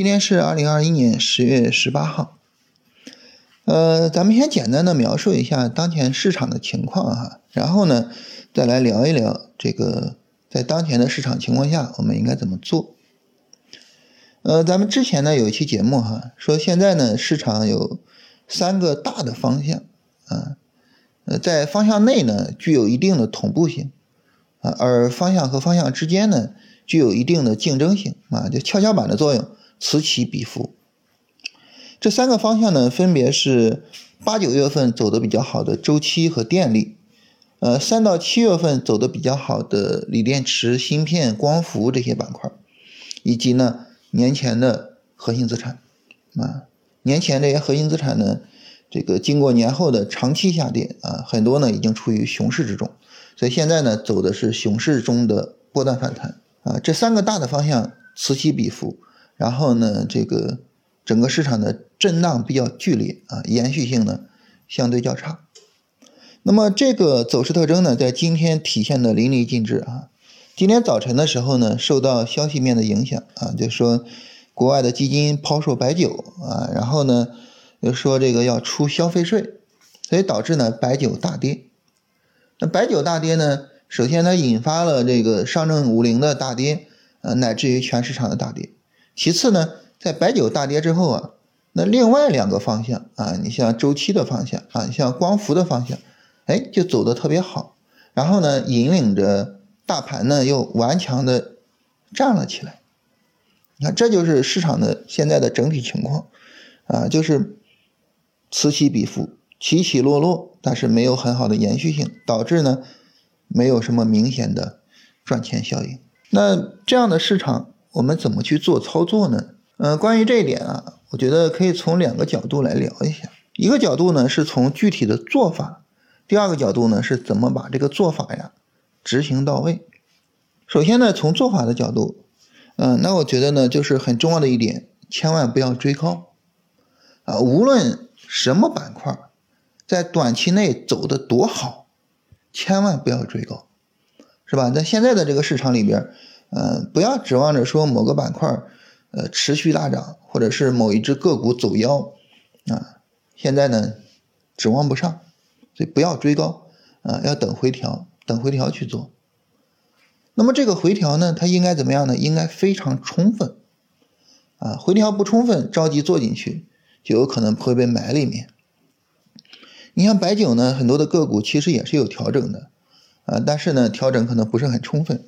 今天是二零二一年十月十八号。呃，咱们先简单的描述一下当前市场的情况哈，然后呢，再来聊一聊这个在当前的市场情况下，我们应该怎么做。呃，咱们之前呢有一期节目哈，说现在呢市场有三个大的方向啊，呃，在方向内呢具有一定的同步性啊，而方向和方向之间呢。具有一定的竞争性啊，就跷跷板的作用，此起彼伏。这三个方向呢，分别是八九月份走的比较好的周期和电力，呃，三到七月份走的比较好的锂电池、芯片、光伏这些板块，以及呢年前的核心资产啊，年前这些核心资产呢，这个经过年后的长期下跌啊，很多呢已经处于熊市之中，所以现在呢走的是熊市中的波段反弹。啊，这三个大的方向此起彼伏，然后呢，这个整个市场的震荡比较剧烈啊，延续性呢相对较差。那么这个走势特征呢，在今天体现的淋漓尽致啊。今天早晨的时候呢，受到消息面的影响啊，就说国外的基金抛售白酒啊，然后呢又说这个要出消费税，所以导致呢白酒大跌。那白酒大跌呢？首先，它引发了这个上证五零的大跌，呃，乃至于全市场的大跌。其次呢，在白酒大跌之后啊，那另外两个方向啊，你像周期的方向啊，你像光伏的方向，哎，就走的特别好。然后呢，引领着大盘呢又顽强的站了起来。你看，这就是市场的现在的整体情况啊，就是此起彼伏，起起落落，但是没有很好的延续性，导致呢。没有什么明显的赚钱效应。那这样的市场，我们怎么去做操作呢？呃，关于这一点啊，我觉得可以从两个角度来聊一下。一个角度呢，是从具体的做法；第二个角度呢，是怎么把这个做法呀执行到位。首先呢，从做法的角度，嗯，那我觉得呢，就是很重要的一点，千万不要追高啊！无论什么板块，在短期内走的多好。千万不要追高，是吧？在现在的这个市场里边，嗯，不要指望着说某个板块，呃，持续大涨，或者是某一只个股走妖，啊，现在呢，指望不上，所以不要追高，啊，要等回调，等回调去做。那么这个回调呢，它应该怎么样呢？应该非常充分，啊，回调不充分，着急做进去，就有可能会被埋里面。你像白酒呢，很多的个股其实也是有调整的，啊，但是呢，调整可能不是很充分。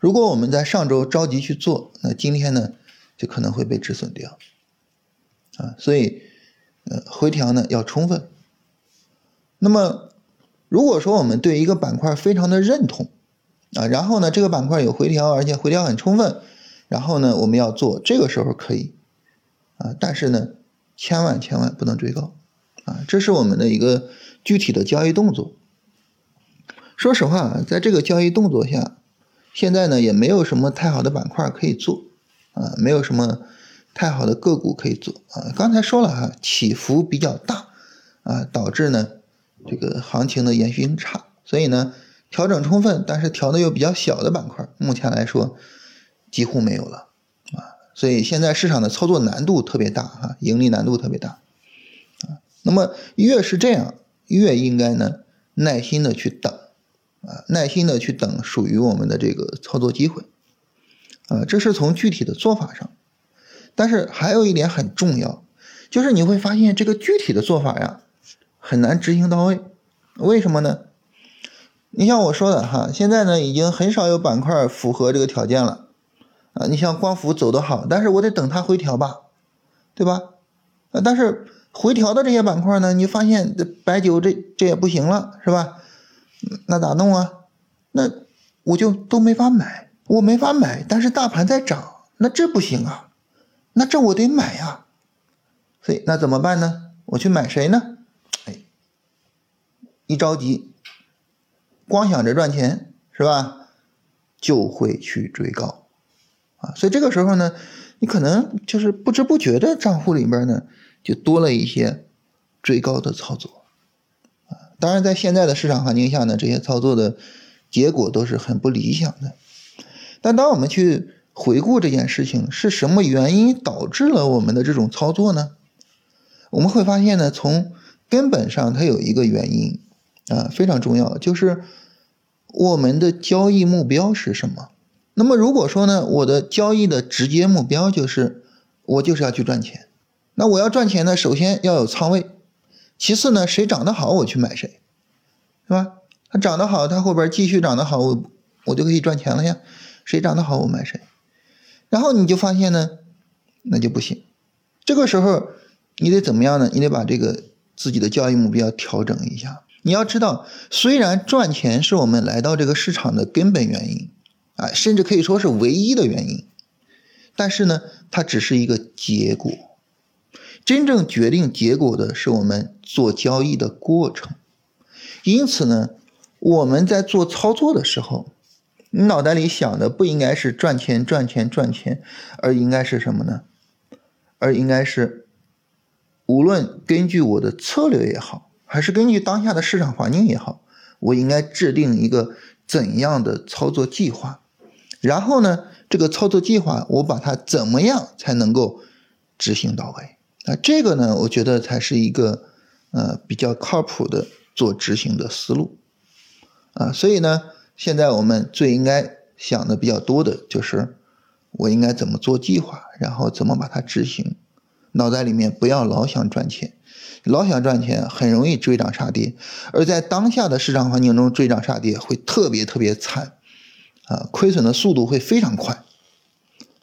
如果我们在上周着急去做，那今天呢，就可能会被止损掉，啊，所以，呃，回调呢要充分。那么，如果说我们对一个板块非常的认同，啊，然后呢，这个板块有回调，而且回调很充分，然后呢，我们要做，这个时候可以，啊，但是呢，千万千万不能追高。啊，这是我们的一个具体的交易动作。说实话，在这个交易动作下，现在呢也没有什么太好的板块可以做，啊，没有什么太好的个股可以做啊。刚才说了哈，起伏比较大，啊，导致呢这个行情的延续性差，所以呢调整充分，但是调的又比较小的板块，目前来说几乎没有了，啊，所以现在市场的操作难度特别大哈，盈利难度特别大啊。那么越是这样，越应该呢耐心的去等，啊，耐心的去等属于我们的这个操作机会，啊，这是从具体的做法上。但是还有一点很重要，就是你会发现这个具体的做法呀很难执行到位。为什么呢？你像我说的哈，现在呢已经很少有板块符合这个条件了，啊，你像光伏走得好，但是我得等它回调吧，对吧？啊，但是。回调的这些板块呢，你发现这白酒这这也不行了，是吧？那咋弄啊？那我就都没法买，我没法买，但是大盘在涨，那这不行啊，那这我得买呀。所以那怎么办呢？我去买谁呢？哎，一着急，光想着赚钱是吧？就会去追高啊。所以这个时候呢，你可能就是不知不觉的账户里边呢。就多了一些追高的操作，当然在现在的市场环境下呢，这些操作的结果都是很不理想的。但当我们去回顾这件事情是什么原因导致了我们的这种操作呢？我们会发现呢，从根本上它有一个原因啊，非常重要，就是我们的交易目标是什么？那么如果说呢，我的交易的直接目标就是我就是要去赚钱，那我要赚钱呢，首先要有仓位，其次呢，谁涨得好我去买谁，是吧？它涨得好，它后边继续涨得好，我我就可以赚钱了呀。谁涨得好我买谁，然后你就发现呢，那就不行。这个时候你得怎么样呢？你得把这个自己的交易目标调整一下。你要知道，虽然赚钱是我们来到这个市场的根本原因。啊，甚至可以说是唯一的原因，但是呢，它只是一个结果，真正决定结果的是我们做交易的过程。因此呢，我们在做操作的时候，你脑袋里想的不应该是赚钱、赚钱、赚钱，而应该是什么呢？而应该是，无论根据我的策略也好，还是根据当下的市场环境也好，我应该制定一个怎样的操作计划。然后呢，这个操作计划我把它怎么样才能够执行到位？啊，这个呢，我觉得才是一个呃比较靠谱的做执行的思路啊。所以呢，现在我们最应该想的比较多的就是我应该怎么做计划，然后怎么把它执行。脑袋里面不要老想赚钱，老想赚钱很容易追涨杀跌，而在当下的市场环境中追涨杀跌会特别特别惨。啊，亏损的速度会非常快，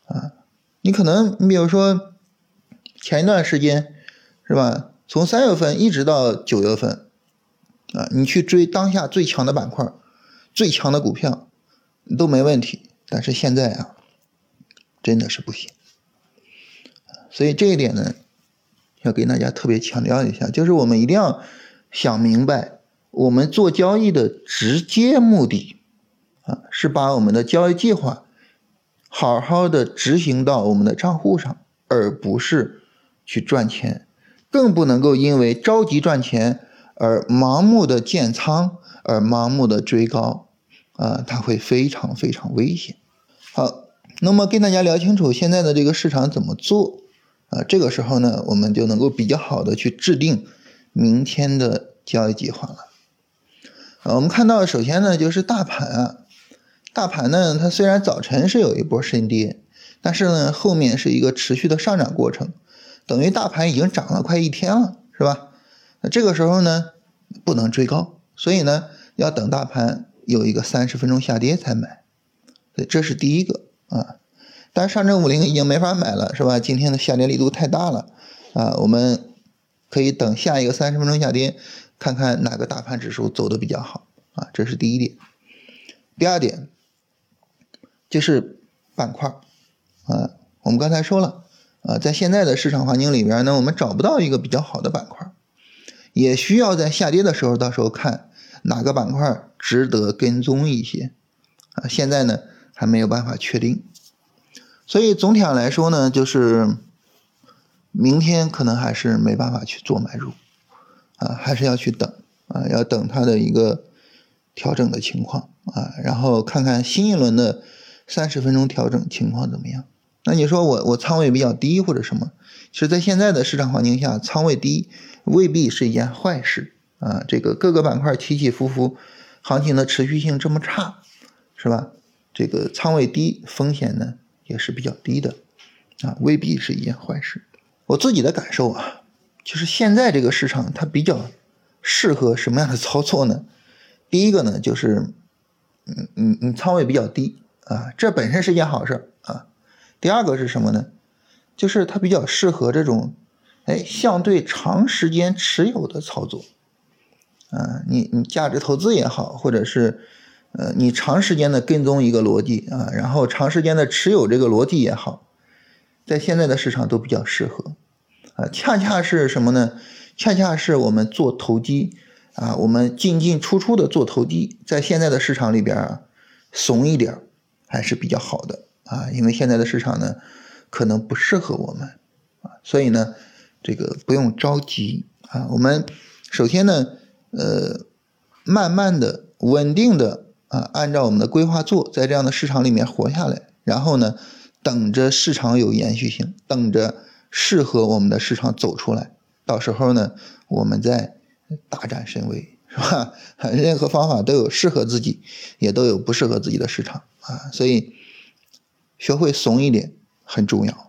啊，你可能你比如说前一段时间是吧，从三月份一直到九月份，啊，你去追当下最强的板块、最强的股票都没问题，但是现在啊，真的是不行，所以这一点呢，要给大家特别强调一下，就是我们一定要想明白，我们做交易的直接目的。啊是把我们的交易计划好好的执行到我们的账户上，而不是去赚钱，更不能够因为着急赚钱而盲目的建仓，而盲目的追高，啊，它会非常非常危险。好，那么跟大家聊清楚现在的这个市场怎么做啊？这个时候呢，我们就能够比较好的去制定明天的交易计划了。啊，我们看到首先呢，就是大盘啊。大盘呢，它虽然早晨是有一波深跌，但是呢，后面是一个持续的上涨过程，等于大盘已经涨了快一天了，是吧？那这个时候呢，不能追高，所以呢，要等大盘有一个三十分钟下跌才买，所以这是第一个啊。但上证五零已经没法买了，是吧？今天的下跌力度太大了啊，我们可以等下一个三十分钟下跌，看看哪个大盘指数走的比较好啊，这是第一点。第二点。就是板块啊，我们刚才说了啊，在现在的市场环境里边呢，我们找不到一个比较好的板块，也需要在下跌的时候，到时候看哪个板块值得跟踪一些啊。现在呢还没有办法确定，所以总体上来说呢，就是明天可能还是没办法去做买入啊，还是要去等啊，要等它的一个调整的情况啊，然后看看新一轮的。三十分钟调整情况怎么样？那你说我我仓位比较低或者什么？其实，在现在的市场环境下，仓位低未必是一件坏事啊。这个各个板块起起伏伏，行情的持续性这么差，是吧？这个仓位低，风险呢也是比较低的啊，未必是一件坏事。我自己的感受啊，就是现在这个市场它比较适合什么样的操作呢？第一个呢，就是嗯嗯你仓位比较低。啊，这本身是件好事儿。第二个是什么呢？就是它比较适合这种，哎，相对长时间持有的操作。啊，你你价值投资也好，或者是呃你长时间的跟踪一个逻辑啊，然后长时间的持有这个逻辑也好，在现在的市场都比较适合。啊，恰恰是什么呢？恰恰是我们做投机啊，我们进进出出的做投机，在现在的市场里边啊，怂一点。还是比较好的啊，因为现在的市场呢，可能不适合我们啊，所以呢，这个不用着急啊。我们首先呢，呃，慢慢的、稳定的啊，按照我们的规划做，在这样的市场里面活下来，然后呢，等着市场有延续性，等着适合我们的市场走出来，到时候呢，我们再大展神威，是吧？任何方法都有适合自己，也都有不适合自己的市场啊，所以学会怂一点很重要。